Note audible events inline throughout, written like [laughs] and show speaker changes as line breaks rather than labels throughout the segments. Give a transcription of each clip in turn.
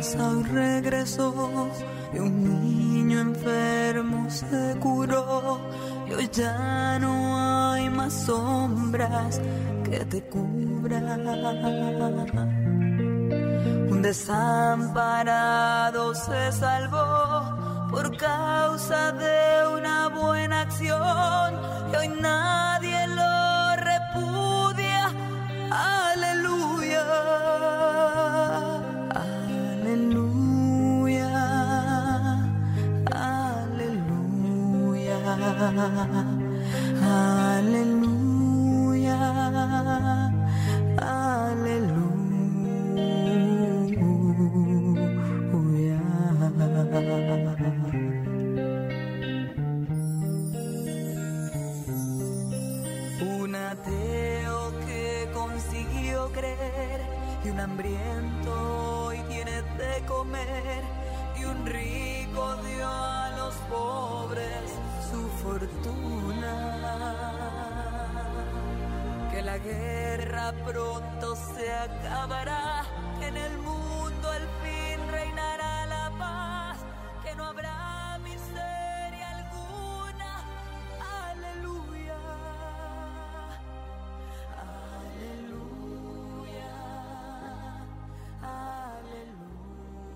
Casa regresó y un niño enfermo se curó y hoy ya no hay más sombras que te cubran. Un desamparado se salvó por causa de una buena acción y hoy nadie Aleluya, pronto se acabará, que en el mundo al fin reinará la paz, que no habrá miseria alguna. Aleluya. Aleluya. Aleluya.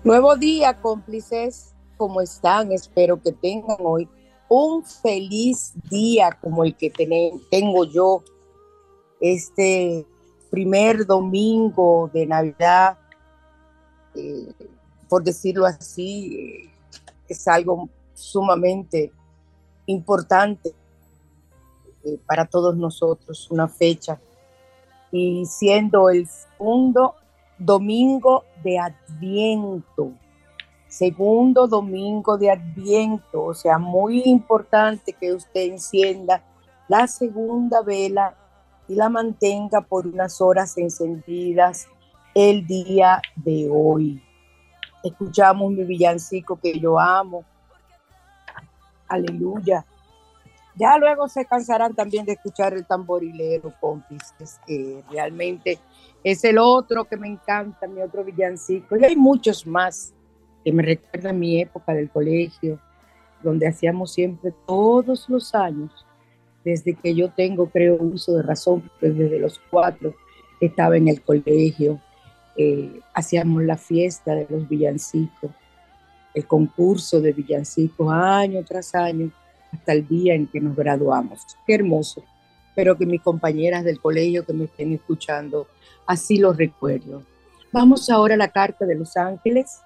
Nuevo día, cómplices. ¿Cómo están? Espero que tengan hoy un feliz día como el que tengo yo este primer domingo de Navidad, eh, por decirlo así, eh, es algo sumamente importante eh, para todos nosotros, una fecha. Y siendo el segundo domingo de Adviento, segundo domingo de Adviento, o sea, muy importante que usted encienda la segunda vela y la mantenga por unas horas encendidas el día de hoy. Escuchamos mi villancico que yo amo. Aleluya. Ya luego se cansarán también de escuchar el tamborilero, cómplices, que realmente es el otro que me encanta, mi otro villancico. Y hay muchos más que me recuerda mi época del colegio, donde hacíamos siempre todos los años, desde que yo tengo, creo, uso de razón, pues desde los cuatro estaba en el colegio, eh, hacíamos la fiesta de los villancicos, el concurso de villancicos año tras año, hasta el día en que nos graduamos. Qué hermoso. Espero que mis compañeras del colegio que me estén escuchando, así lo recuerdo. Vamos ahora a la carta de los ángeles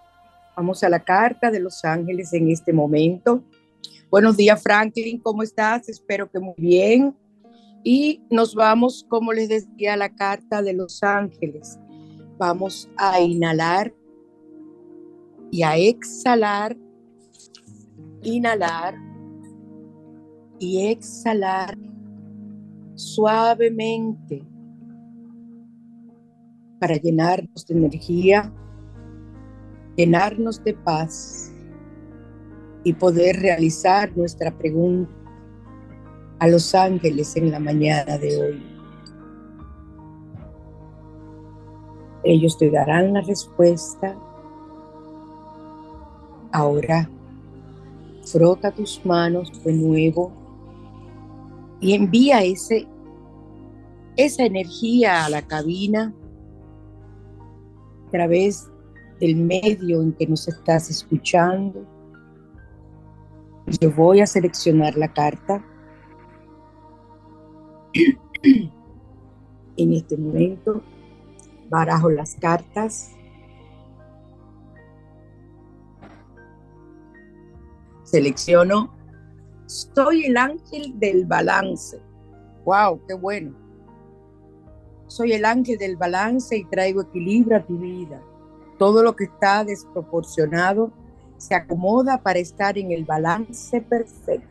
Vamos a la carta de los ángeles en este momento. Buenos días, Franklin, ¿cómo estás? Espero que muy bien. Y nos vamos, como les decía, a la carta de los ángeles. Vamos a inhalar y a exhalar. Inhalar y exhalar suavemente para llenarnos de energía, llenarnos de paz y poder realizar nuestra pregunta a los ángeles en la mañana de hoy. Ellos te darán la respuesta. Ahora, frota tus manos de nuevo y envía ese, esa energía a la cabina a través del medio en que nos estás escuchando. Yo voy a seleccionar la carta. En este momento barajo las cartas. Selecciono. Soy el ángel del balance. ¡Wow! ¡Qué bueno! Soy el ángel del balance y traigo equilibrio a tu vida. Todo lo que está desproporcionado se acomoda para estar en el balance perfecto.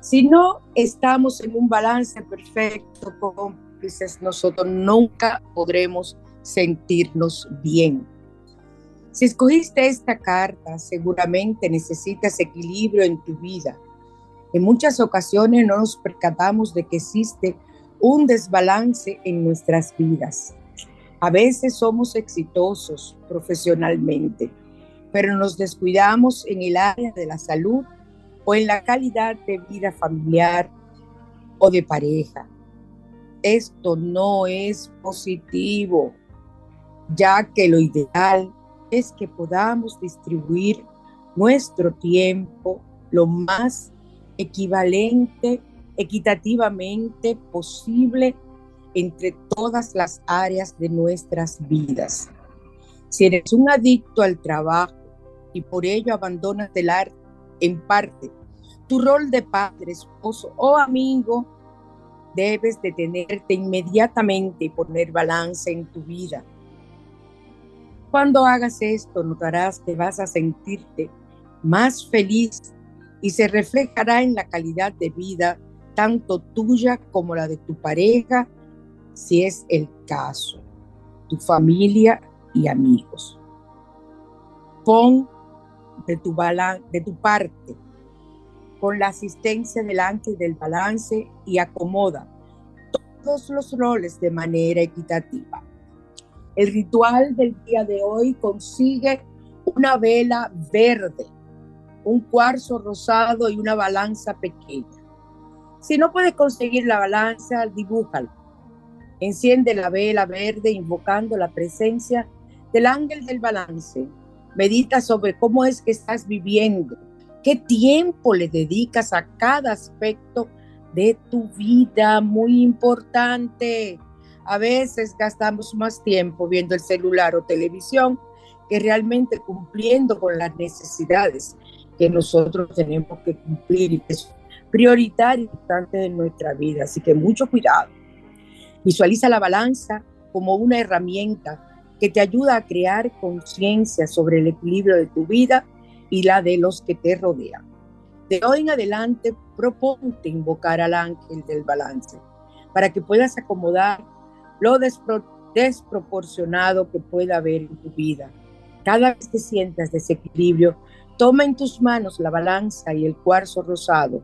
Si no estamos en un balance perfecto, cómplices, nosotros nunca podremos sentirnos bien. Si escogiste esta carta, seguramente necesitas equilibrio en tu vida. En muchas ocasiones no nos percatamos de que existe un desbalance en nuestras vidas. A veces somos exitosos profesionalmente, pero nos descuidamos en el área de la salud o en la calidad de vida familiar o de pareja. Esto no es positivo, ya que lo ideal es que podamos distribuir nuestro tiempo lo más equivalente, equitativamente posible entre todas las áreas de nuestras vidas. Si eres un adicto al trabajo y por ello abandonas el arte en parte tu rol de padre, esposo o amigo, debes detenerte inmediatamente y poner balance en tu vida. Cuando hagas esto, notarás que vas a sentirte más feliz y se reflejará en la calidad de vida tanto tuya como la de tu pareja, si es el caso, tu familia y amigos. Pon de tu, de tu parte con la asistencia del ángel del balance y acomoda todos los roles de manera equitativa. El ritual del día de hoy consigue una vela verde, un cuarzo rosado y una balanza pequeña. Si no puedes conseguir la balanza, dibújala. Enciende la vela verde invocando la presencia del ángel del balance. Medita sobre cómo es que estás viviendo, qué tiempo le dedicas a cada aspecto de tu vida, muy importante. A veces gastamos más tiempo viendo el celular o televisión que realmente cumpliendo con las necesidades que nosotros tenemos que cumplir y que es prioritario importante de nuestra vida. Así que mucho cuidado. Visualiza la balanza como una herramienta que te ayuda a crear conciencia sobre el equilibrio de tu vida y la de los que te rodean. De hoy en adelante, proponte invocar al ángel del balance para que puedas acomodar lo desproporcionado que pueda haber en tu vida. Cada vez que sientas desequilibrio, toma en tus manos la balanza y el cuarzo rosado.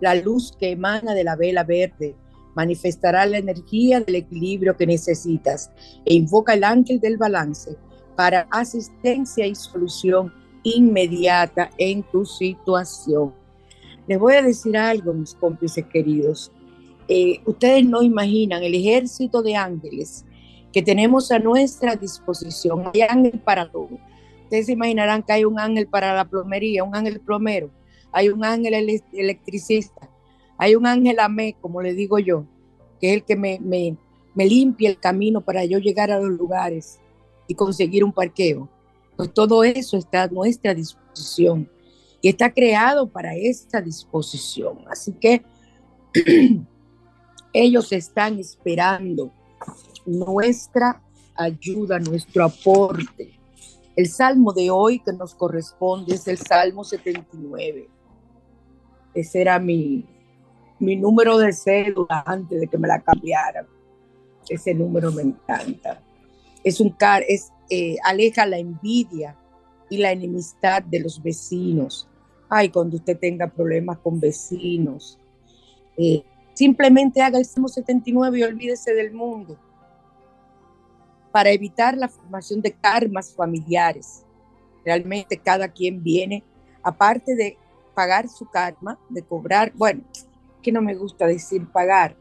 La luz que emana de la vela verde manifestará la energía del equilibrio que necesitas e invoca el ángel del balance para asistencia y solución inmediata en tu situación. Les voy a decir algo, mis cómplices queridos. Eh, ustedes no imaginan el ejército de ángeles que tenemos a nuestra disposición. Hay ángel para todo. Ustedes se imaginarán que hay un ángel para la plomería, un ángel plomero, hay un ángel electricista, hay un ángel amé, como le digo yo, que es el que me, me, me limpia el camino para yo llegar a los lugares y conseguir un parqueo. Pues todo eso está a nuestra disposición y está creado para esta disposición. Así que [clears throat] ellos están esperando nuestra ayuda, nuestro aporte. El salmo de hoy que nos corresponde es el Salmo 79. Ese era mi, mi número de cédula antes de que me la cambiaran. Ese número me encanta. Es un car, es, eh, aleja la envidia y la enemistad de los vecinos. Ay, cuando usted tenga problemas con vecinos, eh, simplemente haga el Salmo 79 y olvídese del mundo para evitar la formación de karmas familiares. Realmente cada quien viene, aparte de pagar su karma, de cobrar, bueno, que no me gusta decir pagar,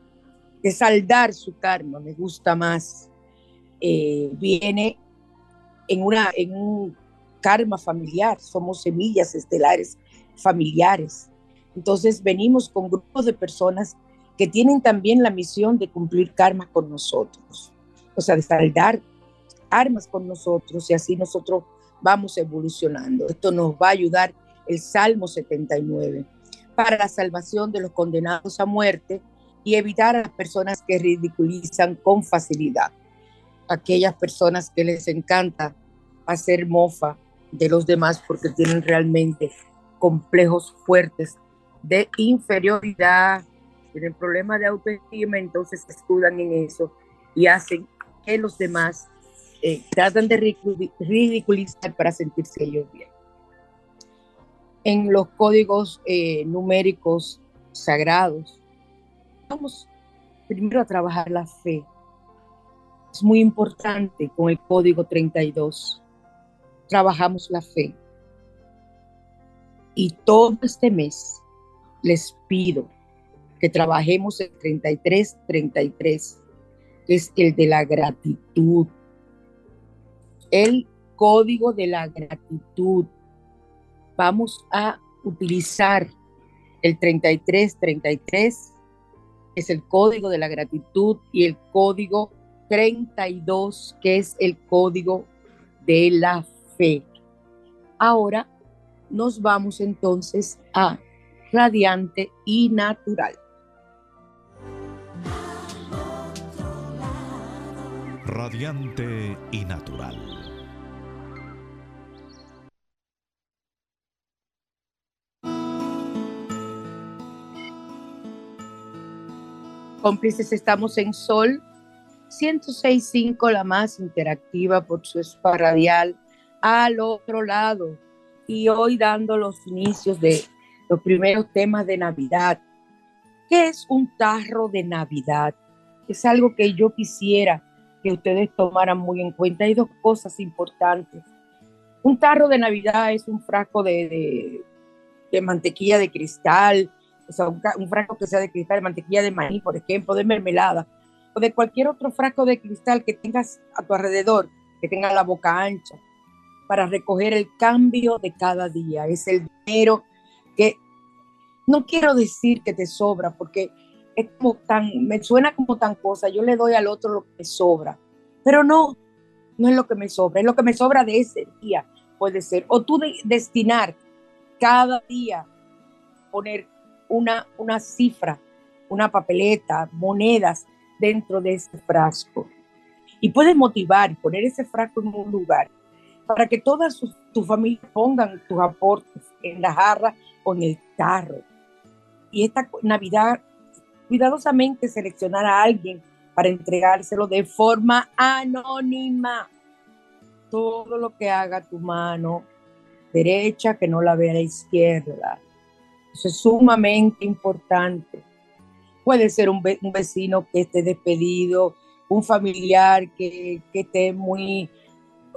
de saldar su karma, me gusta más, eh, viene en, una, en un karma familiar, somos semillas estelares familiares. Entonces venimos con grupos de personas que tienen también la misión de cumplir karma con nosotros o sea, de saldar armas con nosotros y así nosotros vamos evolucionando. Esto nos va a ayudar el Salmo 79 para la salvación de los condenados a muerte y evitar a las personas que ridiculizan con facilidad. Aquellas personas que les encanta hacer mofa de los demás porque tienen realmente complejos fuertes de inferioridad, tienen problemas de autoestima, entonces escudan en eso y hacen que los demás eh, tratan de ridiculizar para sentirse ellos bien. En los códigos eh, numéricos sagrados, vamos primero a trabajar la fe. Es muy importante con el código 32. Trabajamos la fe. Y todo este mes les pido que trabajemos el 33, 33 es el de la gratitud. El código de la gratitud. Vamos a utilizar el 3333, es el código de la gratitud, y el código 32, que es el código de la fe. Ahora nos vamos entonces a radiante y natural.
radiante y natural.
Cómplices, estamos en Sol 106.5, la más interactiva por su spa radial, al otro lado. Y hoy dando los inicios de los primeros temas de Navidad. ¿Qué es un tarro de Navidad? Es algo que yo quisiera que ustedes tomaran muy en cuenta. Hay dos cosas importantes. Un tarro de Navidad es un frasco de, de, mantequilla de cristal, o sea, un, un, frasco que sea de cristal, de mantequilla de maní, por ejemplo, de mermelada, o de cualquier otro frasco de cristal que tengas a tu alrededor, que tenga la boca ancha, para recoger el cambio de cada día. Es el dinero que no quiero decir que te sobra, porque es como tan, me suena como tan cosa, yo le doy al otro lo que me sobra, pero no, no es lo que me sobra, es lo que me sobra de ese día, puede ser, o tú destinar cada día, poner una, una cifra, una papeleta, monedas dentro de ese frasco. Y puedes motivar, poner ese frasco en un lugar para que toda tu familia pongan tus aportes en la jarra o en el carro. Y esta Navidad cuidadosamente seleccionar a alguien para entregárselo de forma anónima. Todo lo que haga tu mano derecha, que no la vea la izquierda. Es sumamente importante. Puede ser un, vecino que esté despedido, un familiar que, esté muy,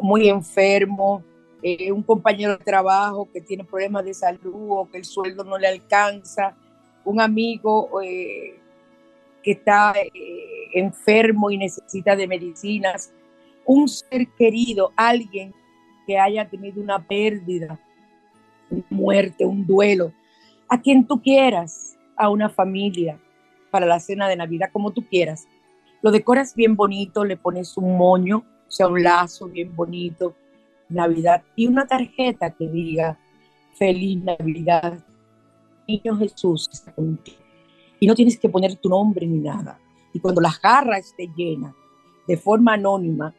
muy enfermo, eh, un compañero de trabajo que tiene problemas de salud o que el sueldo no le alcanza, un amigo eh, que está eh, enfermo y necesita de medicinas, un ser querido, alguien que haya tenido una pérdida, una muerte, un duelo, a quien tú quieras, a una familia, para la cena de Navidad, como tú quieras. Lo decoras bien bonito, le pones un moño, o sea, un lazo bien bonito, Navidad, y una tarjeta que diga Feliz Navidad, Niño Jesús está contigo y no tienes que poner tu nombre ni nada. Y cuando la jarra esté llena de forma anónima,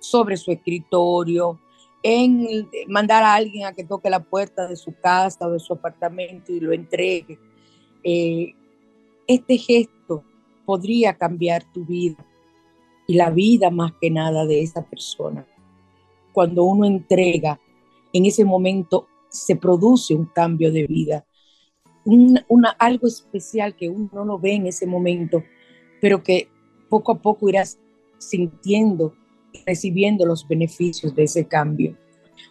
sobre su escritorio, en mandar a alguien a que toque la puerta de su casa o de su apartamento y lo entregue. Eh, este gesto podría cambiar tu vida y la vida más que nada de esa persona. Cuando uno entrega, en ese momento se produce un cambio de vida, una, algo especial que uno no ve en ese momento, pero que poco a poco irás sintiendo, recibiendo los beneficios de ese cambio.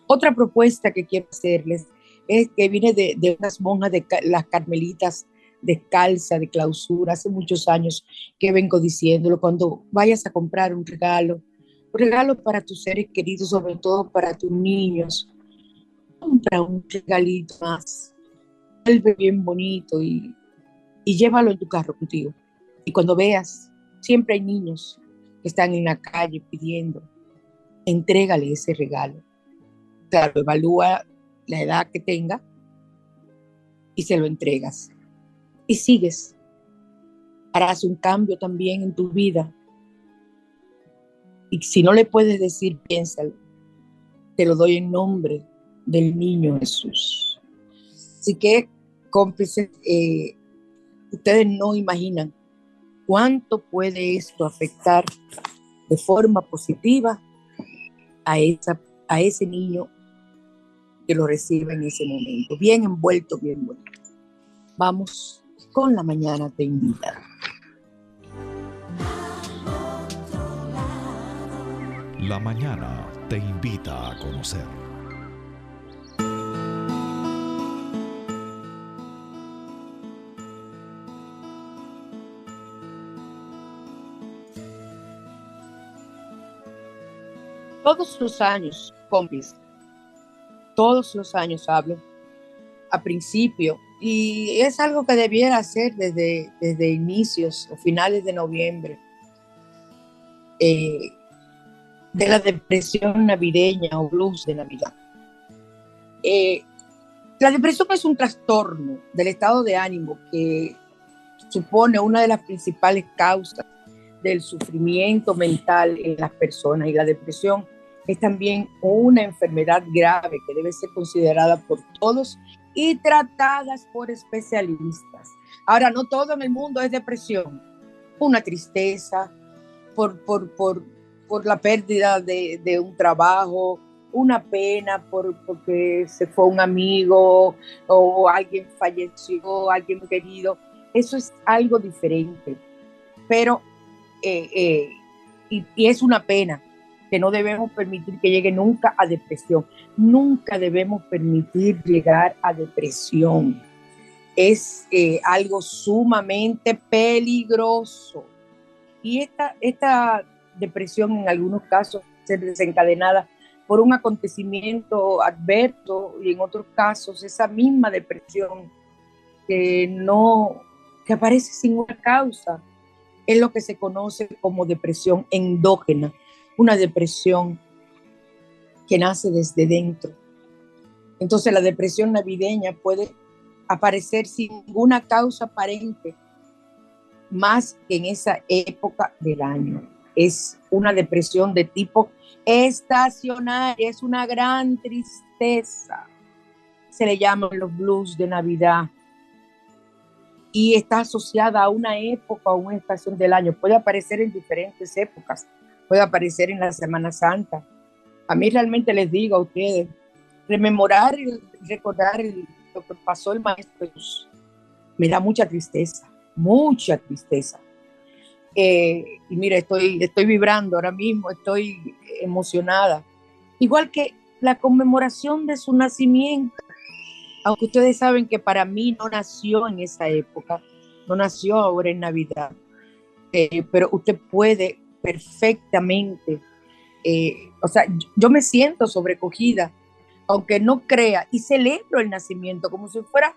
Otra propuesta que quiero hacerles es que viene de, de unas monjas de las carmelitas descalza, de clausura, hace muchos años que vengo diciéndolo, cuando vayas a comprar un regalo, un regalo para tus seres queridos, sobre todo para tus niños, compra un regalito más, vuelve bien bonito y, y llévalo en tu carro contigo. Y cuando veas, siempre hay niños están en la calle pidiendo, entrégale ese regalo. Claro, evalúa la edad que tenga y se lo entregas. Y sigues. Harás un cambio también en tu vida. Y si no le puedes decir, piénsalo. Te lo doy en nombre del niño Jesús. Así que, cómplices, eh, ustedes no imaginan cuánto puede esto afectar de forma positiva a, esa, a ese niño que lo recibe en ese momento. Bien envuelto, bien bueno. Vamos con la mañana te invita.
La mañana te invita a conocer.
Todos los años, compis, todos los años hablo, a principio y es algo que debiera hacer desde, desde inicios o finales de noviembre. Eh, de la depresión navideña o blues de Navidad. Eh, la depresión es un trastorno del estado de ánimo que supone una de las principales causas del sufrimiento mental en las personas y la depresión es también una enfermedad grave que debe ser considerada por todos y tratadas por especialistas. Ahora, no todo en el mundo es depresión, una tristeza por, por, por, por la pérdida de, de, un trabajo, una pena por, porque se fue un amigo o alguien falleció, alguien querido. Eso es algo diferente, pero eh, eh, y, y es una pena, que no debemos permitir que llegue nunca a depresión. Nunca debemos permitir llegar a depresión. Es eh, algo sumamente peligroso. Y esta, esta depresión en algunos casos se desencadenada por un acontecimiento adverso y en otros casos esa misma depresión que no que aparece sin una causa es lo que se conoce como depresión endógena una depresión que nace desde dentro. Entonces la depresión navideña puede aparecer sin ninguna causa aparente más que en esa época del año. Es una depresión de tipo estacionaria, es una gran tristeza. Se le llaman los blues de Navidad y está asociada a una época o una estación del año. Puede aparecer en diferentes épocas puede aparecer en la Semana Santa. A mí realmente les digo a ustedes, rememorar y recordar lo que pasó el maestro me da mucha tristeza, mucha tristeza. Eh, y mira, estoy, estoy vibrando ahora mismo, estoy emocionada. Igual que la conmemoración de su nacimiento, aunque ustedes saben que para mí no nació en esa época, no nació ahora en Navidad, eh, pero usted puede perfectamente. Eh, o sea, yo me siento sobrecogida, aunque no crea, y celebro el nacimiento como si fuera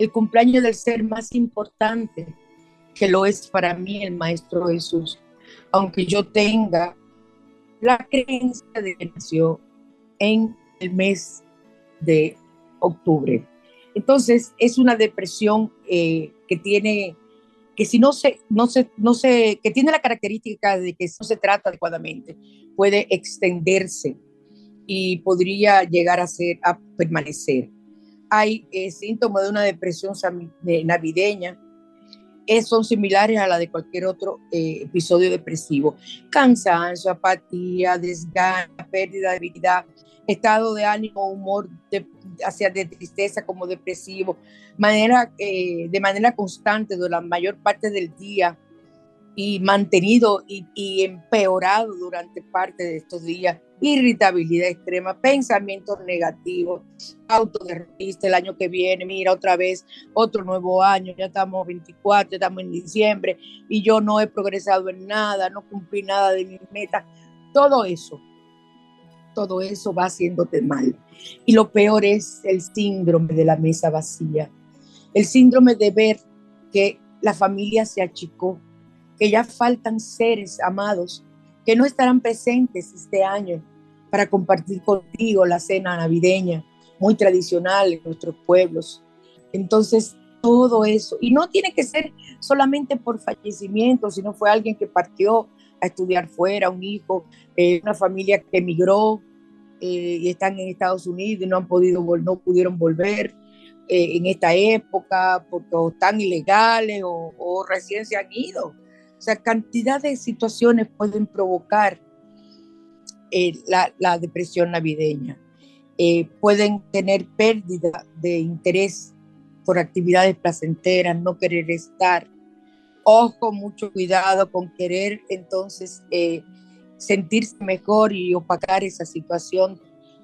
el cumpleaños del ser más importante, que lo es para mí el Maestro Jesús, aunque yo tenga la creencia de que nació en el mes de octubre. Entonces, es una depresión eh, que tiene que si no se, no se, no se, que tiene la característica de que no se trata adecuadamente, puede extenderse y podría llegar a ser, a permanecer. Hay eh, síntomas de una depresión navideña, eh, son similares a la de cualquier otro eh, episodio depresivo. Cansancio, apatía, desgano, pérdida de vida, estado de ánimo, humor de, hacia de tristeza como depresivo, manera, eh, de manera constante durante la mayor parte del día y mantenido y, empeorado durante parte de estos días, irritabilidad extrema, pensamientos negativos, autoderrotista el año que viene, mira otra vez, otro nuevo año, ya estamos 24, ya estamos en diciembre y yo no he progresado en nada, no cumplí nada de mis metas, todo eso todo eso va haciéndote mal. Y lo peor es el síndrome de la mesa vacía, el síndrome de ver que la familia se achicó, que ya faltan seres amados que no estarán presentes este año para compartir contigo la cena navideña, muy tradicional en nuestros pueblos. Entonces, todo eso, y no tiene que ser solamente por fallecimiento, sino fue alguien que partió a estudiar fuera, un hijo, eh, una familia que emigró eh, y están en Estados Unidos y no han podido, no pudieron volver eh, en esta época porque están ilegales o, recién se han ido. O sea, cantidad de situaciones pueden provocar la, la, depresión navideña. pueden tener pérdida de interés por actividades placenteras, no querer estar, ojo, mucho cuidado con querer entonces eh, sentirse mejor y opacar esa situación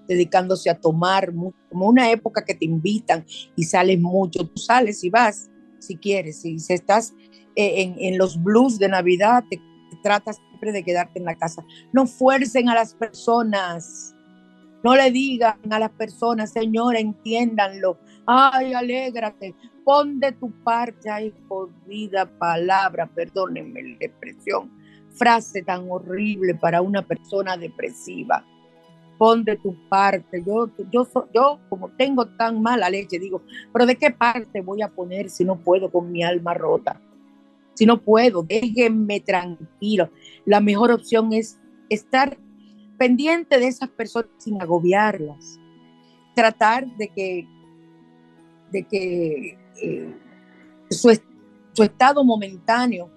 dedicándose a tomar, como una época que te invitan y sales mucho, tú sales y vas si quieres, si estás eh, en, los blues de Navidad, te, te tratas siempre de quedarte en la casa. No fuercen a las personas, no le digan a las personas, señora, entiéndanlo, ay, alégrate, pon de tu parte, ay, por vida, palabra, perdónenme la expresión, frase tan horrible para una persona depresiva. Pon de tu parte. Yo, yo, yo, como tengo tan mala leche, digo, pero ¿de qué parte voy a poner si no puedo con mi alma rota? Si no puedo, déjenme tranquilo. La mejor opción es estar pendiente de esas personas sin agobiarlas. Tratar de que de que eh, su, su, estado momentáneo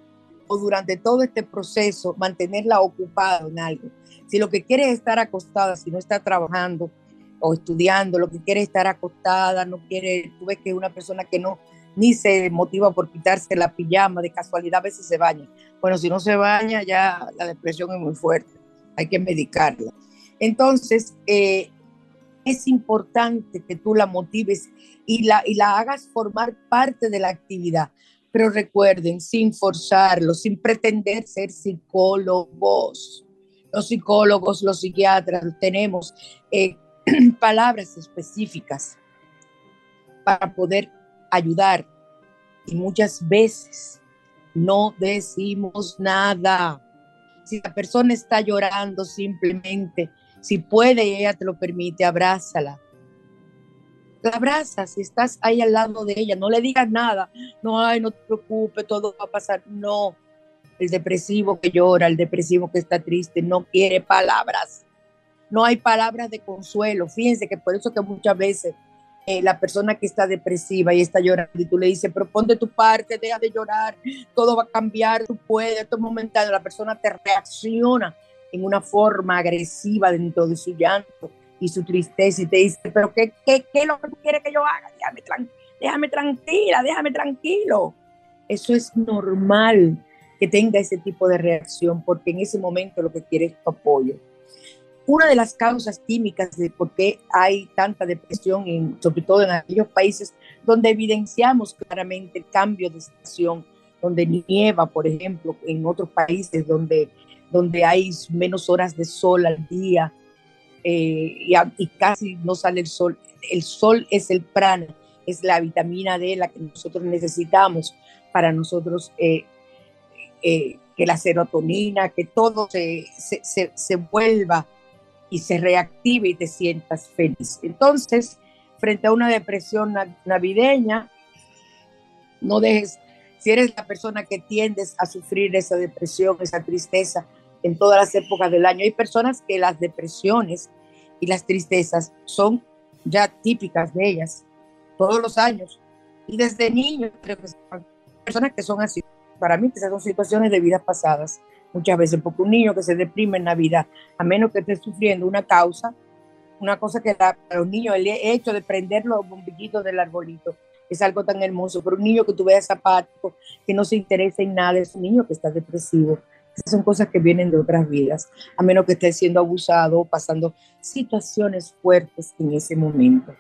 o durante todo este proceso, mantenerla ocupada en algo. Si lo que quiere es estar acostada, si no está trabajando o estudiando, lo que quiere es estar acostada, no quiere, tú ves que es una persona que no ni se motiva por quitarse la pijama, de casualidad a veces se baña. Bueno, si no se baña ya la depresión es muy fuerte, hay que medicarla. Entonces, eh, es importante que tú la motives y la, y la hagas formar parte de la actividad. Pero recuerden, sin forzarlo, sin pretender ser psicólogos. Los psicólogos, los psiquiatras, tenemos eh, [clears throat] palabras específicas para poder ayudar. Y muchas veces no decimos nada. Si la persona está llorando, simplemente si puede y ella te lo permite, abrázala. La abrazas si estás ahí al lado de ella. No le digas nada. No, ay, no te preocupes, todo va a pasar. No. El depresivo que llora, el depresivo que está triste, no quiere palabras. No hay palabras de consuelo. Fíjense que por eso que muchas veces eh, la persona que está depresiva y está llorando y tú le dices, pero ponte tu parte, deja de llorar, todo va a cambiar, tú puedes, esto es momentáneo. La persona te reacciona en una forma agresiva dentro de su llanto y su tristeza y te dice, pero ¿qué, qué, qué es lo que tú quieres que yo haga? Déjame, déjame tranquila, déjame tranquilo. Eso es normal que tenga ese tipo de reacción porque en ese momento lo que quiere es tu apoyo. Una de las causas químicas de por qué hay tanta depresión, en, sobre todo en aquellos países donde evidenciamos claramente el cambio de estación, donde nieva, por ejemplo, en otros países donde donde hay menos horas de sol al día eh, y, casi no sale el sol. El sol es el prana, es la vitamina D, la que nosotros necesitamos para nosotros eh, eh, que la serotonina, que todo se, se, se, vuelva y se reactive y te sientas feliz. Entonces, frente a una depresión navideña, no dejes si eres la persona que tiendes a sufrir esa depresión, esa tristeza en todas las épocas del año. Hay personas que las depresiones y las tristezas son ya típicas de ellas todos los años. Y desde niños, personas que son así. Para mí, esas son situaciones de vidas pasadas, muchas veces, porque un niño que se deprime en Navidad, a menos que esté sufriendo una causa, una cosa que para los niños, el hecho de prender los bombillitos del arbolito, es algo tan hermoso, pero un niño que tú veas apático, que no se interesa en nada, es un niño que está depresivo. Son cosas que vienen de otras vidas, a menos que esté siendo abusado o pasando situaciones fuertes en ese momento.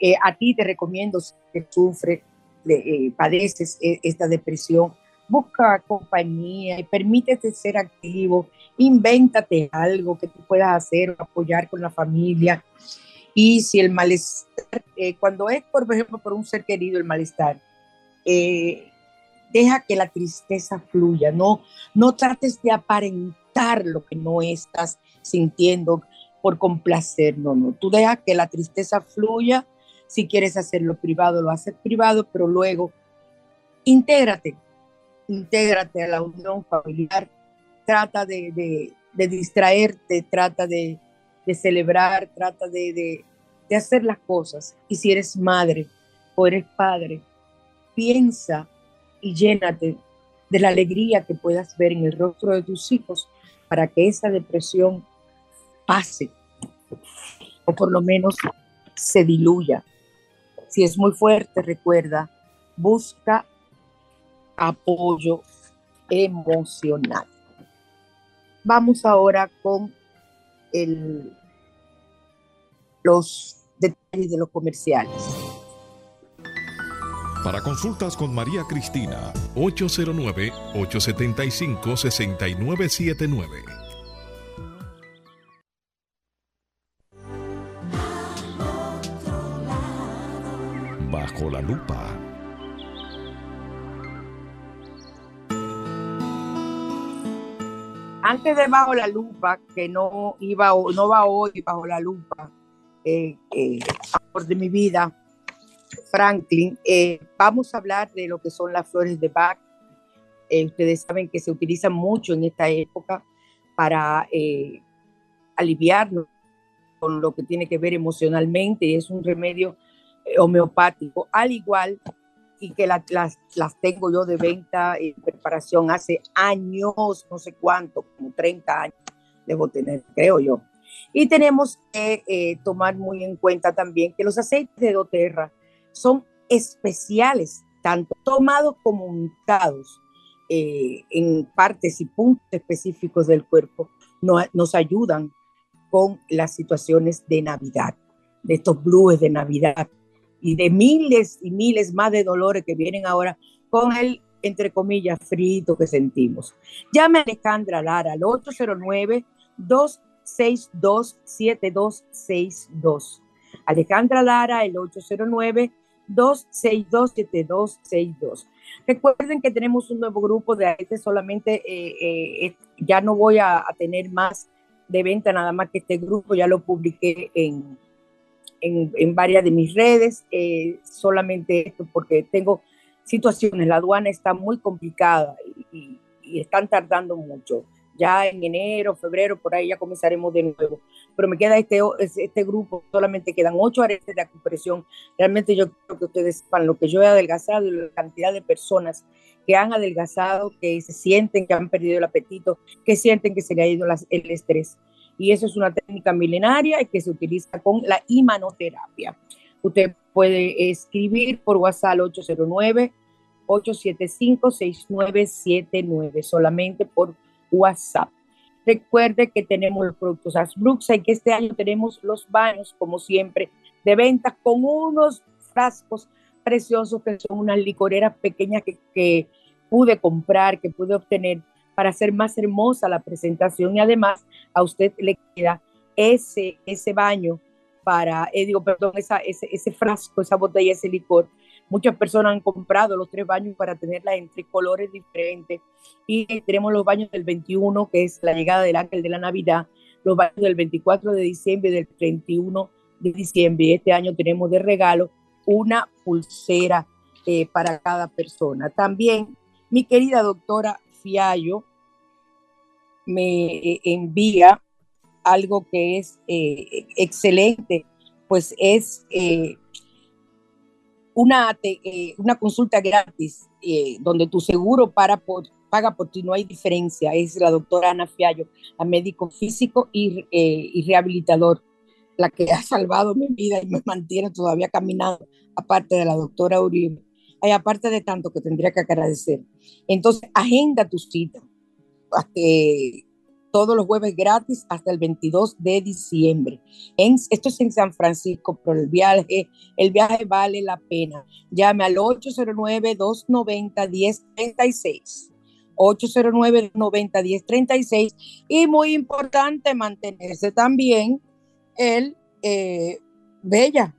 Eh, a ti te recomiendo, si sufres, eh, padeces eh, esta depresión, busca compañía y permítete ser activo, invéntate algo que tú puedas hacer apoyar con la familia. Y si el malestar, cuando es, por ejemplo, por un ser querido, el malestar, deja que la tristeza fluya, no, no trates de aparentar lo que no estás sintiendo por complacer, no, no, tú deja que la tristeza fluya, si quieres hacerlo privado, lo haces privado, pero luego intégrate, intégrate a la unión familiar, trata de, distraerte, trata de, celebrar, trata de, de hacer las cosas. Y si eres madre o eres padre, piensa y llénate de la alegría que puedas ver en el rostro de tus hijos para que esa depresión pase o por lo menos se diluya. Si es muy fuerte, recuerda, busca apoyo emocional. Vamos ahora con el, los detalles de los comerciales.
Para consultas con María Cristina, 809-875-6979. Bajo la lupa.
Antes de Bajo la Lupa, que no iba no va hoy bajo la lupa, eh, eh, de mi vida, Franklin, eh, vamos a hablar de lo que son las flores de Bach. Eh, ustedes saben que se utilizan mucho en esta época para eh, aliviarnos con lo que tiene que ver emocionalmente y es un remedio homeopático, al igual y que las, las tengo yo de venta y preparación hace años, no sé cuánto, como 30 años debo tener, creo yo. Y tenemos que tomar muy en cuenta también que los aceites de doTERRA son especiales, tanto tomados como untados eh, en partes y puntos específicos del cuerpo, nos ayudan con las situaciones de Navidad, de estos blues de Navidad y de miles y miles más de dolores que vienen ahora con el, entre comillas, frito que sentimos. Llame a Alejandra Lara al 809-262-7262. Alejandra Lara, el 809 2627262. Recuerden que tenemos un nuevo grupo de este solamente eh, eh, ya no voy a, tener más de venta, nada más que este grupo ya lo publiqué en, en, varias de mis redes, eh, solamente esto porque tengo situaciones, la aduana está muy complicada y están tardando mucho ya en enero, febrero, por ahí ya comenzaremos de nuevo. Pero me queda este, este grupo, solamente quedan ocho aretes de acupresión. Realmente yo creo que ustedes sepan lo que yo he adelgazado y la cantidad de personas que han adelgazado, que se sienten que han perdido el apetito, que sienten que se le ha ido el estrés. Y eso es una técnica milenaria que se utiliza con la imanoterapia. Usted puede escribir por WhatsApp 809 875 6979 solamente por WhatsApp. Recuerde que tenemos los productos Asbruxa y que este año tenemos los baños, como siempre, de venta con unos frascos preciosos que son unas licoreras pequeñas que, pude comprar, que pude obtener para hacer más hermosa la presentación y además a usted le queda ese, ese baño para, eh, digo, perdón, ese, ese frasco, esa botella, ese licor Muchas personas han comprado los tres baños para tenerlas en tres colores diferentes. Y tenemos los baños del 21, que es la llegada del ángel de la Navidad, los baños del 24 de diciembre y del 31 de diciembre. Este año tenemos de regalo una pulsera eh, para cada persona. También mi querida doctora Fiallo me eh, envía algo que es eh, excelente, pues es una, una consulta gratis donde tu seguro para paga por ti, no hay diferencia. Es la doctora Ana Fiallo, la médico físico y, y rehabilitador, la que ha salvado mi vida y me mantiene todavía caminando, aparte de la doctora Uribe hay aparte de tanto que tendría que agradecer. Entonces, agenda tu cita. Todos los jueves gratis hasta el 22 de diciembre. Esto es en San Francisco, pero el viaje, el viaje vale la pena. Llame al 809-290-1036. 809-290-1036. Y muy importante mantenerse también el eh, Bella,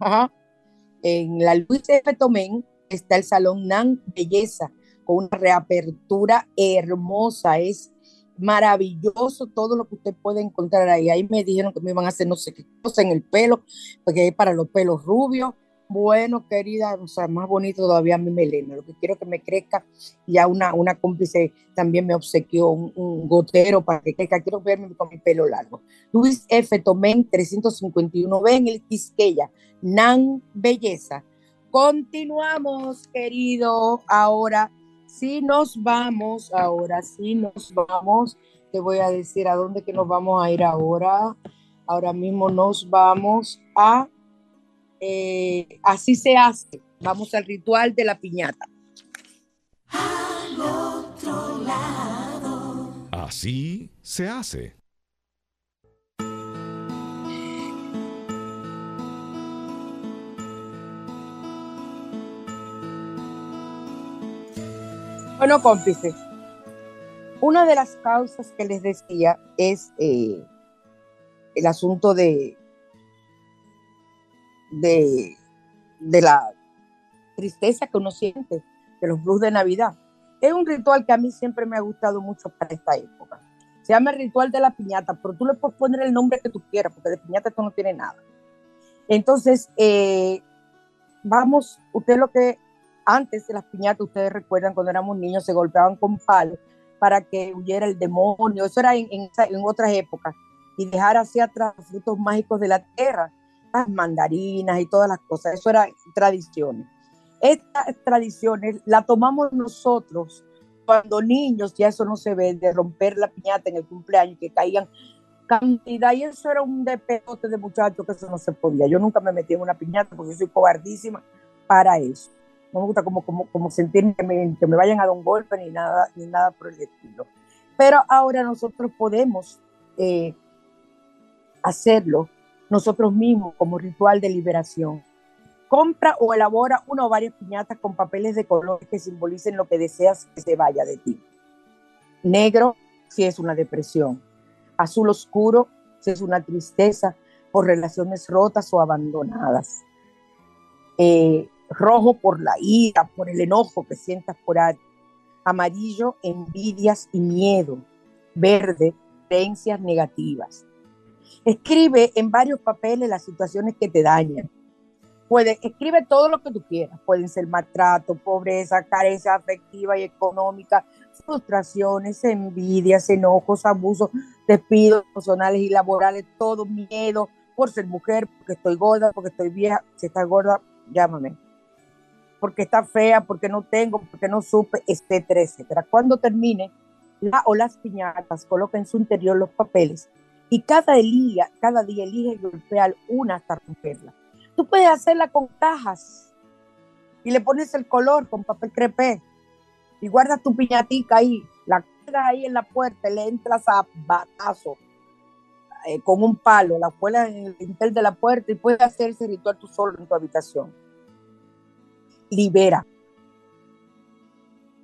en la Luis F. Tomén, está el Salón Nan Belleza, con una reapertura hermosa. Es maravilloso todo lo que usted puede encontrar ahí. Ahí me dijeron que me iban a hacer no sé qué cosa en el pelo, porque es para los pelos rubios. Bueno, querida, o sea, más bonito todavía mi melena. Lo que quiero que me crezca, ya una, una cómplice también me obsequió un, gotero para que crezca. Quiero verme con mi pelo largo. Luis F. Tomén 351 B en el Quisqueya, Nan Belleza. Continuamos, querido. Ahora sí nos vamos, ahora sí nos vamos. Te voy a decir a dónde que nos vamos a ir ahora. Ahora mismo nos vamos a... Eh, así se hace. Vamos al ritual de la piñata.
Al otro lado. Así se hace.
Bueno, cómplices, una de las causas que les decía es eh, el asunto de, de, la tristeza que uno siente, de los blues de Navidad. Es un ritual que a mí siempre me ha gustado mucho para esta época. Se llama el ritual de la piñata, pero tú le puedes poner el nombre que tú quieras, porque de piñata esto no tiene nada. Entonces, eh, vamos, usted lo que antes de las piñatas, ustedes recuerdan cuando éramos niños, se golpeaban con palos para que huyera el demonio. Eso era en, otras épocas. Y dejar hacia atrás frutos mágicos de la tierra, las mandarinas y todas las cosas. Eso eran tradiciones. Estas tradiciones las tomamos nosotros cuando niños, ya eso no se ve, de romper la piñata en el cumpleaños, que caían cantidad, y eso era un depeote de muchachos que eso no se podía. Yo nunca me metí en una piñata porque soy cobardísima para eso no me gusta como, como, como sentir que me, que me vayan a dar un golpe ni nada, ni nada por el estilo. Pero ahora nosotros podemos eh, hacerlo nosotros mismos como ritual de liberación. Compra o elabora una o varias piñatas con papeles de colores que simbolicen lo que deseas que se vaya de ti. Negro si es una depresión. Azul oscuro si es una tristeza por relaciones rotas o abandonadas. Eh, rojo por la ira, por el enojo que sientas por alguien, amarillo, envidias y miedo, verde, creencias negativas. Escribe en varios papeles las situaciones que te dañan. Puede, escribe todo lo que tú quieras. Pueden ser maltrato, pobreza, carencia afectiva y económica, frustraciones, envidias, enojos, abusos, despidos personales y laborales, todo miedo por ser mujer, porque estoy gorda, porque estoy vieja. Si estás gorda, llámame porque está fea, porque no tengo, porque no supe, etcétera, etcétera. Cuando termine la o las piñatas, coloca en su interior los papeles y cada día, cada día elige golpear una hasta romperla. Tú puedes hacerla con cajas y le pones el color con papel crepé y guardas tu piñatica ahí, la quedas ahí en la puerta, le entras a batazo eh, con un palo, la cuelas en el interior de la puerta y puedes hacer ese ritual tú solo en tu habitación libera.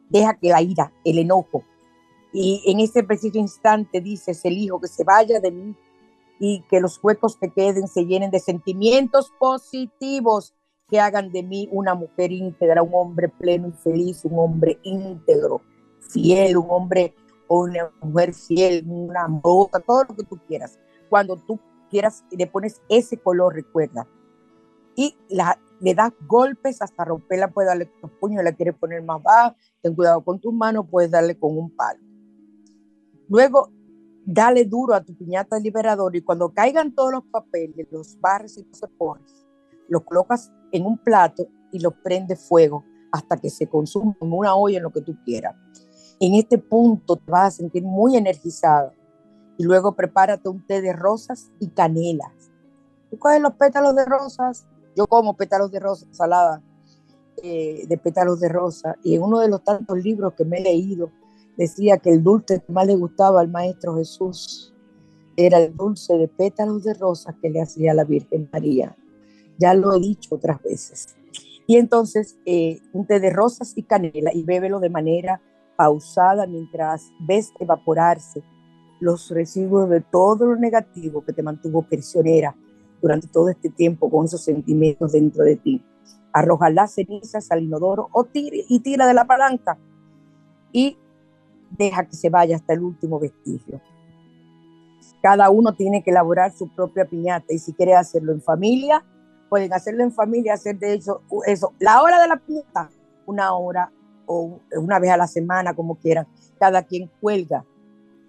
Deja que la ira, el enojo, y en ese preciso instante dices, elijo que se vaya de mí y que los huecos que queden se llenen de sentimientos positivos que hagan de mí una mujer íntegra, un hombre pleno y feliz, un hombre íntegro, fiel, un hombre o una mujer fiel, una amorosa, todo lo que tú quieras. Cuando tú quieras le pones ese color, recuerda, y la, le das golpes hasta romperla, puedes darle con puños, la quieres poner más baja, ten cuidado con tus manos, puedes darle con un palo. Luego, dale duro a tu piñata liberador y cuando caigan todos los papeles, los barres y los sepores, los colocas en un plato y los prende fuego hasta que se consuma en una olla en lo que tú quieras. En este punto te vas a sentir muy energizada y luego prepárate un té de rosas y canelas. Tú coges los pétalos de rosas, yo como pétalos de rosas, salada eh, de pétalos de rosa, y en uno de los tantos libros que me he leído, decía que el dulce que más le gustaba al Maestro Jesús era el dulce de pétalos de rosas que le hacía la Virgen María. Ya lo he dicho otras veces. Y entonces, eh, un té de rosas y canela y bébelo de manera pausada mientras ves evaporarse los residuos de todo lo negativo que te mantuvo prisionera durante todo este tiempo con esos sentimientos dentro de ti. Arroja las cenizas al inodoro o tire, y tira de la palanca y deja que se vaya hasta el último vestigio. Cada uno tiene que elaborar su propia piñata y si quiere hacerlo en familia, pueden hacerlo en familia, hacer de hecho eso, la hora de la piñata, una hora o una vez a la semana, como quieran. Cada quien cuelga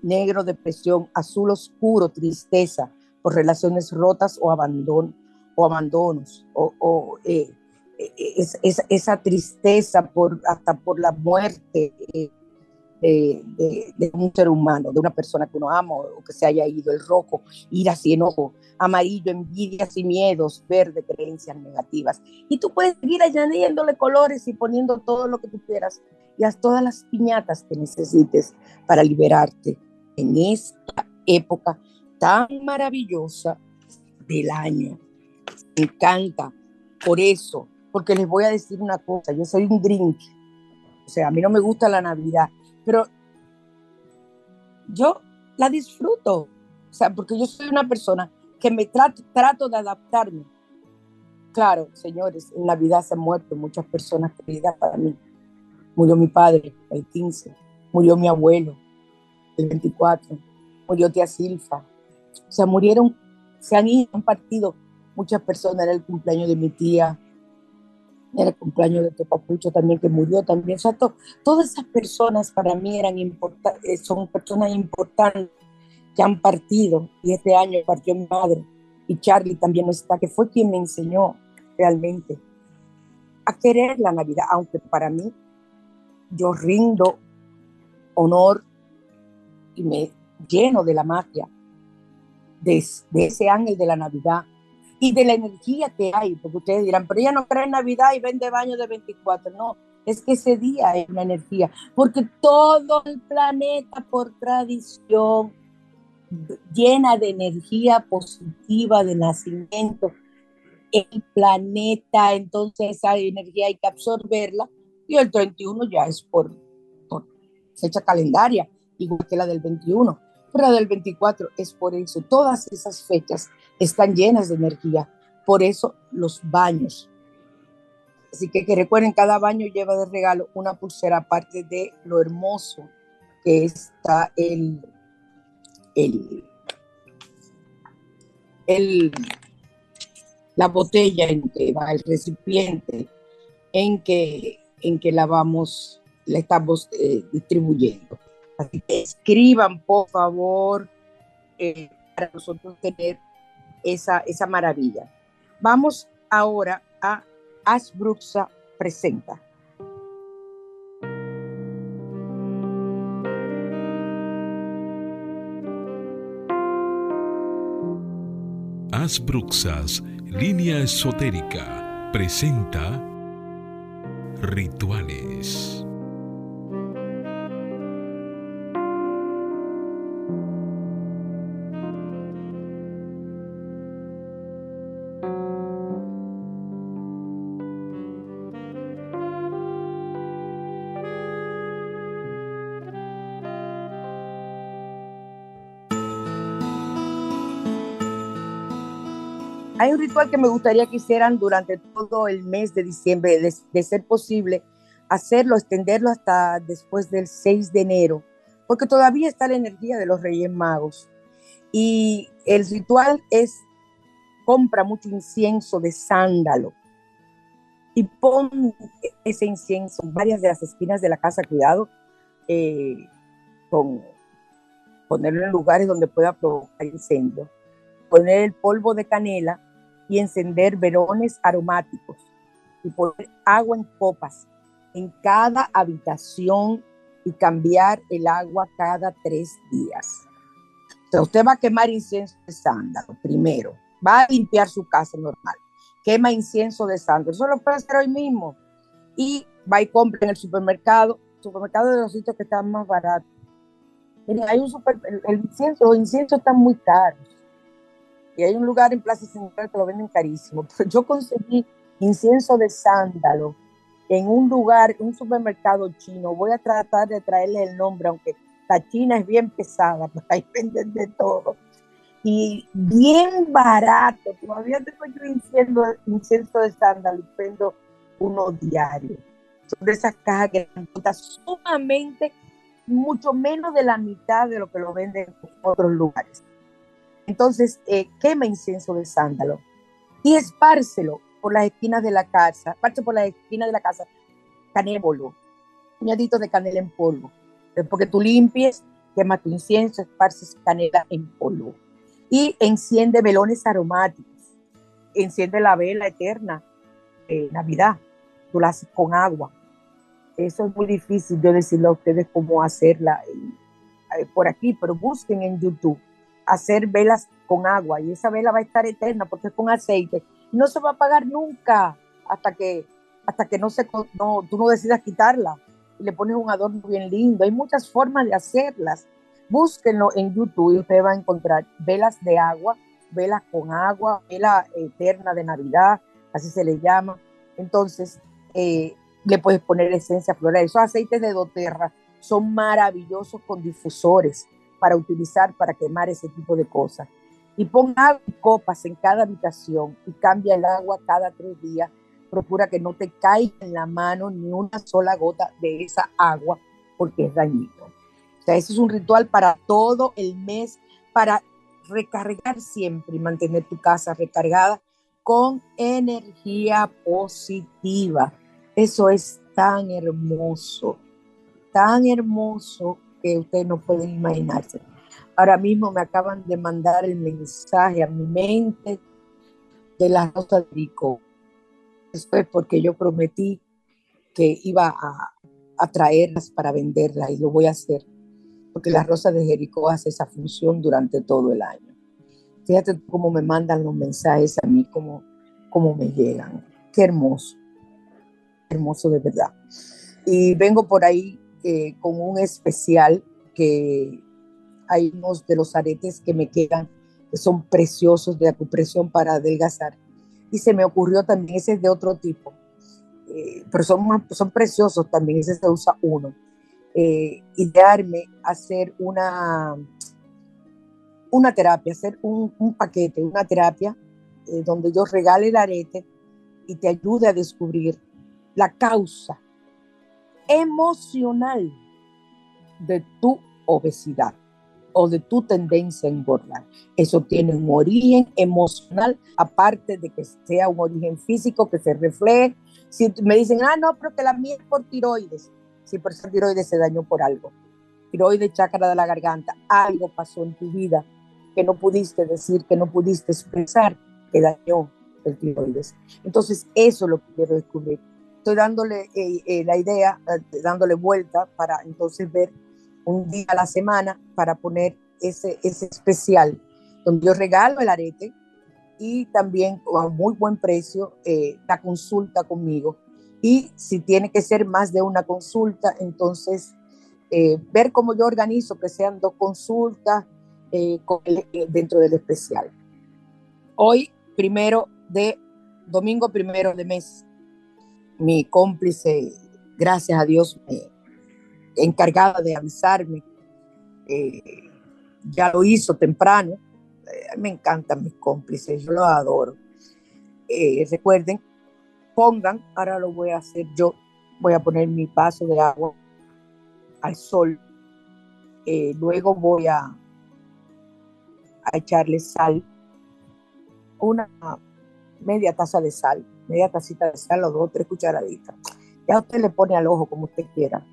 negro, depresión, azul oscuro, tristeza por relaciones rotas o, abandono, o abandonos, o, eh, eh, esa tristeza por, hasta por la muerte eh, de, un ser humano, de una persona que uno ama o que se haya ido, el rojo, ira y enojo, amarillo, envidias y miedos, verde, creencias negativas. Y tú puedes seguir añadiéndole colores y poniendo todo lo que tú quieras y haz todas las piñatas que necesites para liberarte en esta época tan maravillosa del año. Me encanta. Por eso, porque les voy a decir una cosa, yo soy un Grinch. O sea, a mí no me gusta la Navidad, pero yo la disfruto. O sea, porque yo soy una persona que me trato, trato de adaptarme. Claro, señores, en Navidad se han muerto muchas personas queridas para mí. Murió mi padre el 15, murió mi abuelo, el 24, murió tía Silfa. O sea, murieron, se han ido, han partido muchas personas. Era el cumpleaños de mi tía, era el cumpleaños de tu papucho también, que murió también. O todas esas personas para mí eran importantes, eh, son personas importantes que han partido. Y este año partió mi madre. Y Charlie también está, que fue quien me enseñó realmente a querer la Navidad, aunque para mí yo rindo honor y me lleno de la magia de, ese ángel de la Navidad y de la energía que hay, porque ustedes dirán, pero ella no cree en Navidad y vende baños de 24, no, es que ese día es una energía, porque todo el planeta por tradición llena de energía positiva de nacimiento, el planeta, entonces esa energía hay que absorberla y el 31 ya es por, por fecha calendaria, igual que la del 21. La del 24 es por eso. Todas esas fechas están llenas de energía. Por eso los baños. Así que, que recuerden, cada baño lleva de regalo una pulsera aparte de lo hermoso que está el, el, el, la botella en que va el recipiente en que, en que la vamos, la estamos eh, distribuyendo. Así que escriban, por favor, eh, para nosotros tener esa, esa maravilla. Vamos ahora a Asbruxa Presenta.
Asbruxas, línea esotérica, presenta rituales.
Hay un ritual que me gustaría que hicieran durante todo el mes de diciembre, de, ser posible, hacerlo, extenderlo hasta después del 6 de enero, porque todavía está la energía de los Reyes Magos. Y el ritual es compra mucho incienso de sándalo y pon ese incienso en varias de las esquinas de la casa, cuidado, eh, con ponerlo en lugares donde pueda provocar incendio, poner el polvo de canela y encender verones aromáticos y poner agua en copas en cada habitación y cambiar el agua cada tres días. O sea, usted va a quemar incienso de sándalo primero, va a limpiar su casa normal, quema incienso de sándalo, eso lo puede hacer hoy mismo y va y compra en el supermercado, supermercado de los sitios que están más baratos. Miren, hay un super, el, incienso, los inciensos están muy caros y hay un lugar en Plaza Central que lo venden carísimo, [laughs] pero yo conseguí incienso de sándalo en un lugar, un supermercado chino. Voy a tratar de traerle el nombre, aunque la China es bien pesada, [laughs] pero ahí venden de todo. Y bien barato. Todavía tengo yo incienso, de sándalo y vendo uno diario. Son de esas cajas que sumamente, mucho menos de la mitad de lo que lo venden en otros lugares. Entonces, eh, quema incienso de sándalo y espárcelo por las esquinas de la casa, parte por las esquinas de la casa, polvo, puñaditos de canela en polvo. Después que tú limpies, quema tu incienso, esparces canela en polvo. Y enciende velones aromáticos. Enciende la vela eterna de Navidad. Tú la haces con agua. Eso es muy difícil yo decirle a ustedes cómo hacerla eh, por aquí, pero busquen en YouTube hacer velas con agua y esa vela va a estar eterna porque es con aceite no se va a pagar nunca hasta que, hasta que no se, no, tú no decidas quitarla y le pones un adorno bien lindo. Hay muchas formas de hacerlas. Búsquenlo en YouTube y ustedes van a encontrar velas de agua, velas con agua, vela eterna de Navidad, así se le llama. Entonces, eh, le puedes poner esencia floral. Esos aceites de doTERRA son maravillosos con difusores para utilizar, para quemar ese tipo de cosas y pon copas en cada habitación y cambia el agua cada tres días. Procura que no te caiga en la mano ni una sola gota de esa agua porque es dañino. O sea, ese es un ritual para todo el mes, para recargar siempre y mantener tu casa recargada con energía positiva. Eso es tan hermoso, tan hermoso que ustedes no pueden imaginarse. Ahora mismo me acaban de mandar el mensaje a mi mente de la rosa de Jericó. Esto es porque yo prometí que iba a, a traerlas para venderlas y lo voy a hacer porque la rosa de Jericó hace esa función durante todo el año. Fíjate cómo me mandan los mensajes a mí, cómo, cómo me llegan. Qué hermoso, hermoso de verdad. Y vengo por ahí eh, con un especial que hay unos de los aretes que me quedan, que son preciosos de acupresión para adelgazar. Y se me ocurrió también, ese es de otro tipo, eh, pero son, son preciosos también, ese se usa uno. Eh, idearme hacer una, una terapia, hacer un, paquete, una terapia eh, donde yo regale el arete y te ayude a descubrir la causa emocional de tu obesidad o de tu tendencia a engordar. Eso tiene un origen emocional, aparte de que sea un origen físico que se refleje. Si me dicen, ah, no, pero que la mía es por tiroides. Sí, pero esa tiroides se dañó por algo. Tiroides, chácara de la garganta. Algo pasó en tu vida que no pudiste decir, que no pudiste expresar, que dañó el tiroides. Entonces, eso es lo que quiero descubrir. Estoy dándole eh, eh, la idea, eh, dándole vuelta para entonces ver un día a la semana para poner ese, ese especial, donde yo regalo el arete y también a muy buen precio eh, la consulta conmigo. Y si tiene que ser más de una consulta, entonces eh, ver cómo yo organizo que sean dos consultas eh, dentro del especial. Hoy, primero de, domingo primero de mes, mi cómplice, gracias a Dios, me, encargada de avisarme. Eh, ya lo hizo temprano. Eh, me encantan mis cómplices, yo los adoro. Eh, recuerden, pongan, ahora lo voy a hacer yo, voy a poner mi vaso de agua al sol. luego voy a, a echarle sal una media taza de sal, media tacita de sal o dos o tres cucharaditas. Ya usted le pone al ojo como usted quiera.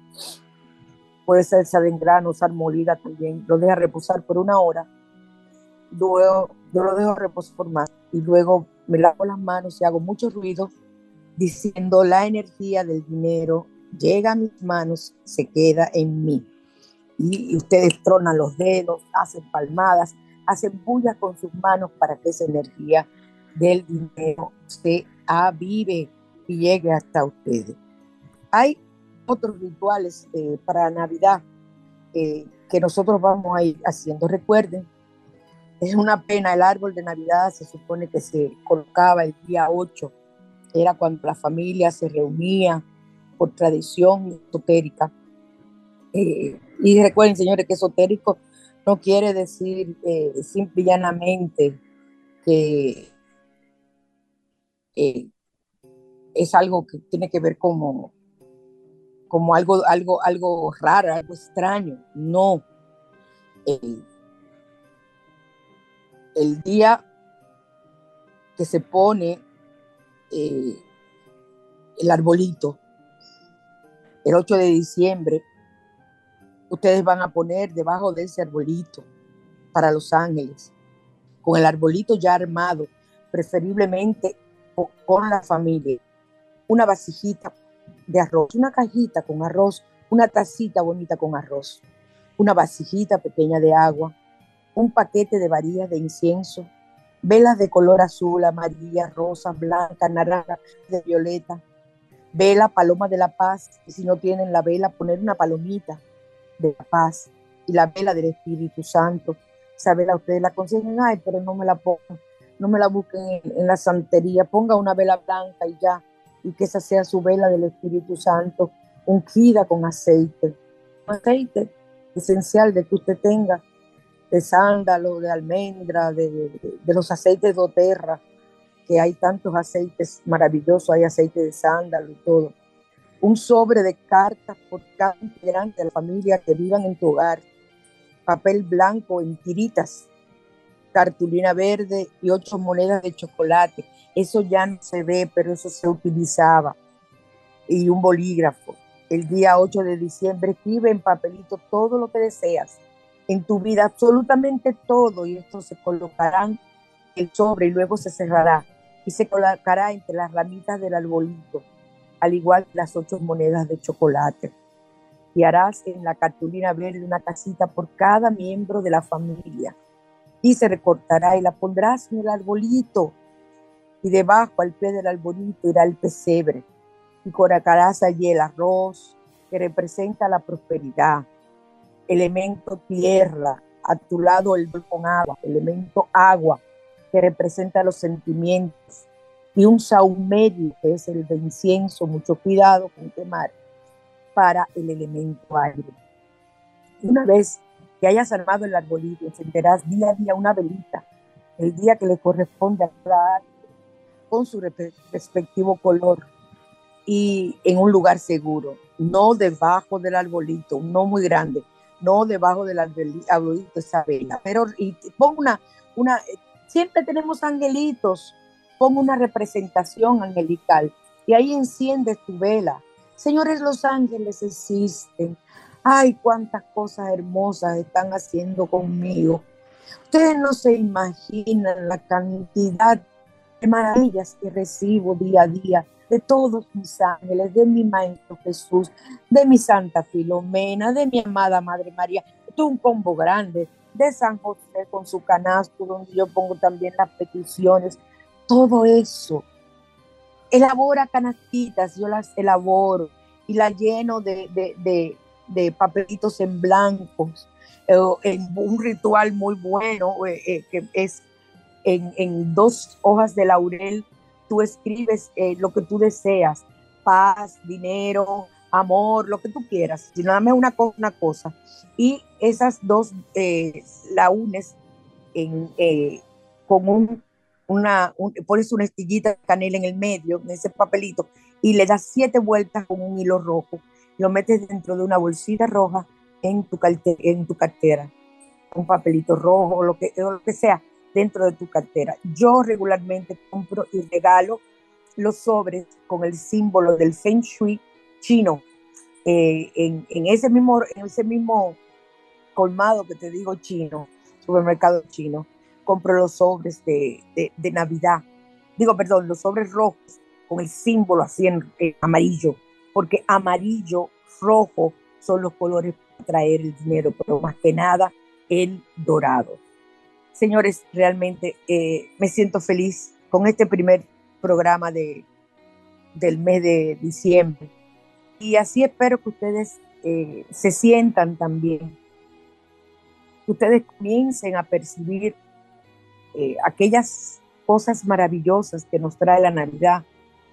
Puede ser sal en grano, sal molida también. Lo deja reposar por una hora. Luego yo lo dejo reposar por más y luego me lavo las manos y hago mucho ruido diciendo la energía del dinero llega a mis manos, se queda en mí. Y, ustedes tronan los dedos, hacen palmadas, hacen bullas con sus manos para que esa energía del dinero se avive y llegue hasta ustedes. Hay otros rituales eh, para Navidad eh, que nosotros vamos a ir haciendo. Recuerden, es una pena, el árbol de Navidad se supone que se colocaba el día 8, era cuando la familia se reunía por tradición esotérica. Eh, y recuerden, señores, que esotérico no quiere decir eh, simple y llanamente que eh, es algo que tiene que ver como, como algo, algo, algo raro, algo extraño. No. el día que se pone el arbolito, el 8 de diciembre, ustedes van a poner debajo de ese arbolito para los ángeles, con el arbolito ya armado, preferiblemente con la familia, una vasijita de arroz, una cajita con arroz, una tacita bonita con arroz, una vasijita pequeña de agua, un paquete de varillas de incienso, velas de color azul, amarilla, rosa, blanca, naranja, de violeta, vela, paloma de la paz, y si no tienen la vela, poner una palomita de la paz y la vela del Espíritu Santo. Esa vela ustedes la aconsejan, ay, pero no me la pongan, no me la busquen en, la santería, ponga una vela blanca y ya, y que esa sea su vela del Espíritu Santo, ungida con aceite, aceite esencial de que usted tenga, de sándalo, de almendra, de, los aceites de oterra, que hay tantos aceites maravillosos, hay aceite de sándalo y todo. Un sobre de cartas por cada integrante de la familia que vivan en tu hogar. Papel blanco en tiritas, cartulina verde y ocho monedas de chocolate. Eso ya no se ve, pero eso se utilizaba. Y un bolígrafo. El día 8 de diciembre escribe en papelito todo lo que deseas en tu vida, absolutamente todo, y esto se colocarán el sobre y luego se cerrará y se colocará entre las ramitas del arbolito, al igual que las ocho monedas de chocolate. Y harás en la cartulina verde una casita por cada miembro de la familia. Y se recortará y la pondrás en el arbolito. Y debajo, al pie del arbolito, irá el pesebre. Y colocarás allí el arroz, que representa la prosperidad. Elemento tierra, a tu lado el con agua, elemento agua, que representa los sentimientos, y un saumerio, que es el de incienso, mucho cuidado con quemar, para el elemento aire. Una vez que hayas armado el arbolito, encenderás día a día una velita, el día que le corresponde a cada con su respectivo color y en un lugar seguro, no debajo del arbolito, no muy grande, no debajo del arbolito esa vela, pero y pon una, una Siempre tenemos angelitos. Pon una representación angelical y ahí enciendes tu vela. Señores, los ángeles existen. Ay, cuántas cosas hermosas están haciendo conmigo. Ustedes no se imaginan la cantidad de maravillas que recibo día a día de todos mis ángeles, de mi Maestro Jesús, de mi Santa Filomena, de mi amada Madre María. Esto es un combo grande de San José con su canasto, donde yo pongo también las peticiones, todo eso. Elabora canastitas, yo las elaboro y las lleno de, de, papelitos en blancos. Eh, en un ritual muy bueno eh, eh, que es en, en, dos hojas de laurel, tú escribes lo que tú deseas, paz, dinero, amor, lo que tú quieras, si nada más una, una cosa. Y esas dos la unes con un, una, pones una estillita de canela en el medio, en ese papelito, y le das siete vueltas con un hilo rojo. Lo metes dentro de una bolsita roja en tu, en tu cartera, un papelito rojo, lo que, lo que sea. dentro de tu cartera. Yo regularmente compro y regalo los sobres con el símbolo del Feng Shui chino. Eh, en, ese mismo, en ese mismo colmado que te digo chino, supermercado chino, compro los sobres de, de, Navidad. Digo, perdón, los sobres rojos con el símbolo así en, amarillo, porque amarillo, rojo son los colores para traer el dinero, pero más que nada el dorado. Señores, realmente eh, me siento feliz con este primer programa de, del mes de diciembre. Y así espero que ustedes eh, se sientan también, que ustedes comiencen a percibir eh, aquellas cosas maravillosas que nos trae la Navidad,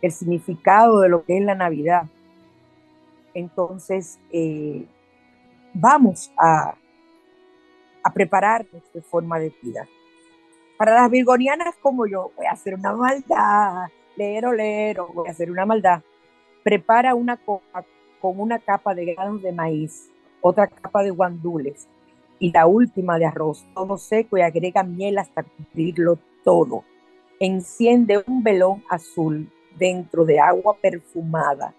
el significado de lo que es la Navidad. Entonces, vamos a, a prepararnos de forma de vida. Para las virgonianas como yo, voy a hacer una maldad, lero, lero, voy a hacer una maldad. Prepara una copa con una capa de granos de maíz, otra capa de guandules y la última de arroz, todo seco y agrega miel hasta cubrirlo todo. Enciende un velón azul dentro de agua perfumada.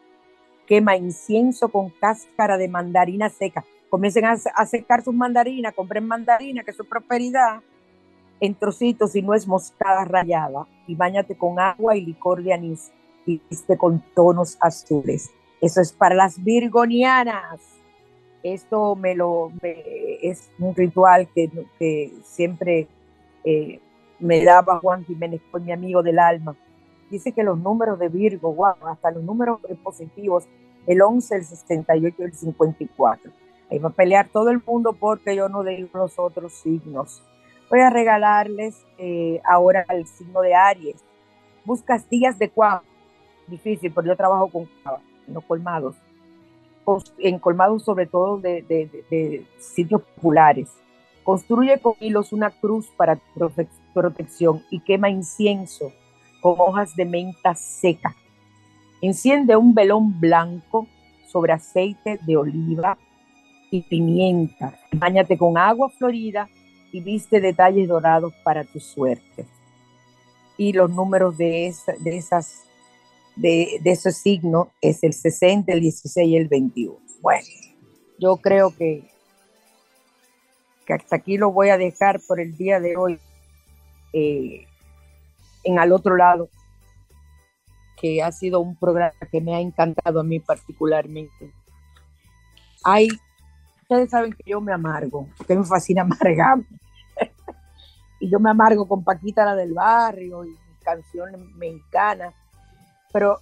Quema incienso con cáscara de mandarina seca comiencen a, secar sus mandarinas, compren mandarina, que es su prosperidad, en trocitos y no es moscada rayada, y bañate con agua y licor de anís, y viste con tonos azules. Eso es para las virgonianas. Esto me lo es un ritual que, que siempre eh, me daba Juan Jiménez, con mi amigo del alma. Dice que los números de Virgo, wow, hasta los números positivos, el 11, el 68 y el 54 Ahí va a pelear todo el mundo porque yo no digo los otros signos. Voy a regalarles eh, ahora el signo de Aries. Buscas días de cuava. Difícil, pero yo trabajo con cuava, no colmados. En colmados sobre todo de, sitios populares. Construye con hilos una cruz para tu protección y quema incienso con hojas de menta seca. Enciende un velón blanco sobre aceite de oliva y pimienta. Báñate con agua florida y viste detalles dorados para tu suerte. Y los números de, de, esas, de, de esos signos es el 60, el 16 y el 21. Bueno, yo creo que, que hasta aquí lo voy a dejar por el día de hoy. Eh, en al otro lado, que ha sido un programa que me ha encantado a mí particularmente. Hay ustedes saben que yo me amargo, que me fascina [laughs] amargarme. y yo me amargo con Paquita la del barrio y canciones mexicanas. Pero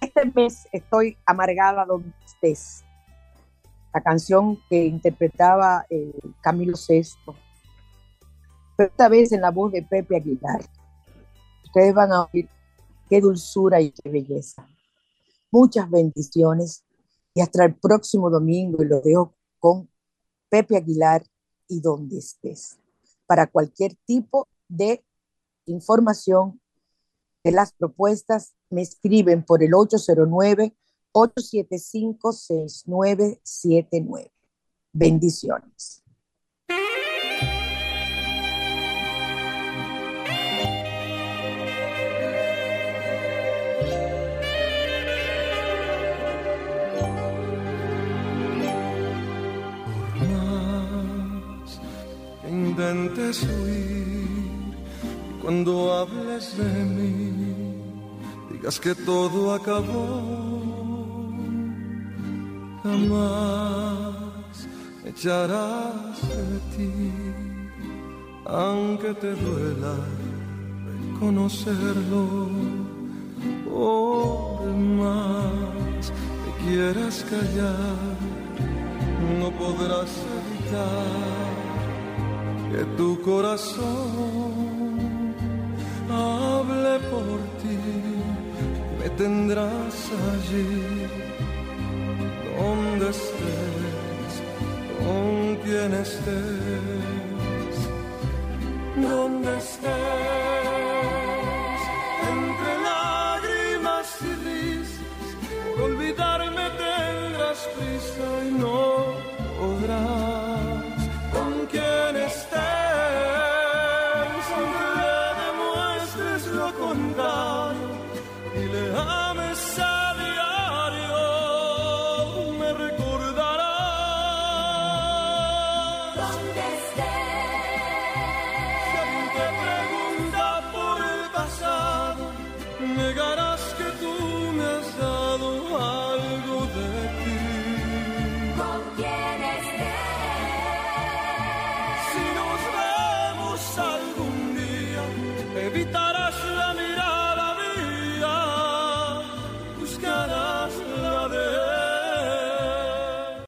este mes estoy amargada donde estés. La canción que interpretaba eh, Camilo VI. Pero esta vez en la voz de Pepe Aguilar. Ustedes van a oír qué dulzura y qué belleza. Muchas bendiciones y hasta el próximo domingo y lo dejo con Pepe Aguilar y donde estés. Para cualquier tipo de información de las propuestas, me escriben por el 809-875-6979. Bendiciones.
Intentes huir cuando hables de mí digas que todo acabó. Jamás echarás de ti, aunque te duela reconocerlo. Por más que quieras callar, no podrás evitar que tu corazón hable por ti, me tendrás allí donde estés, con quien estés, donde estés,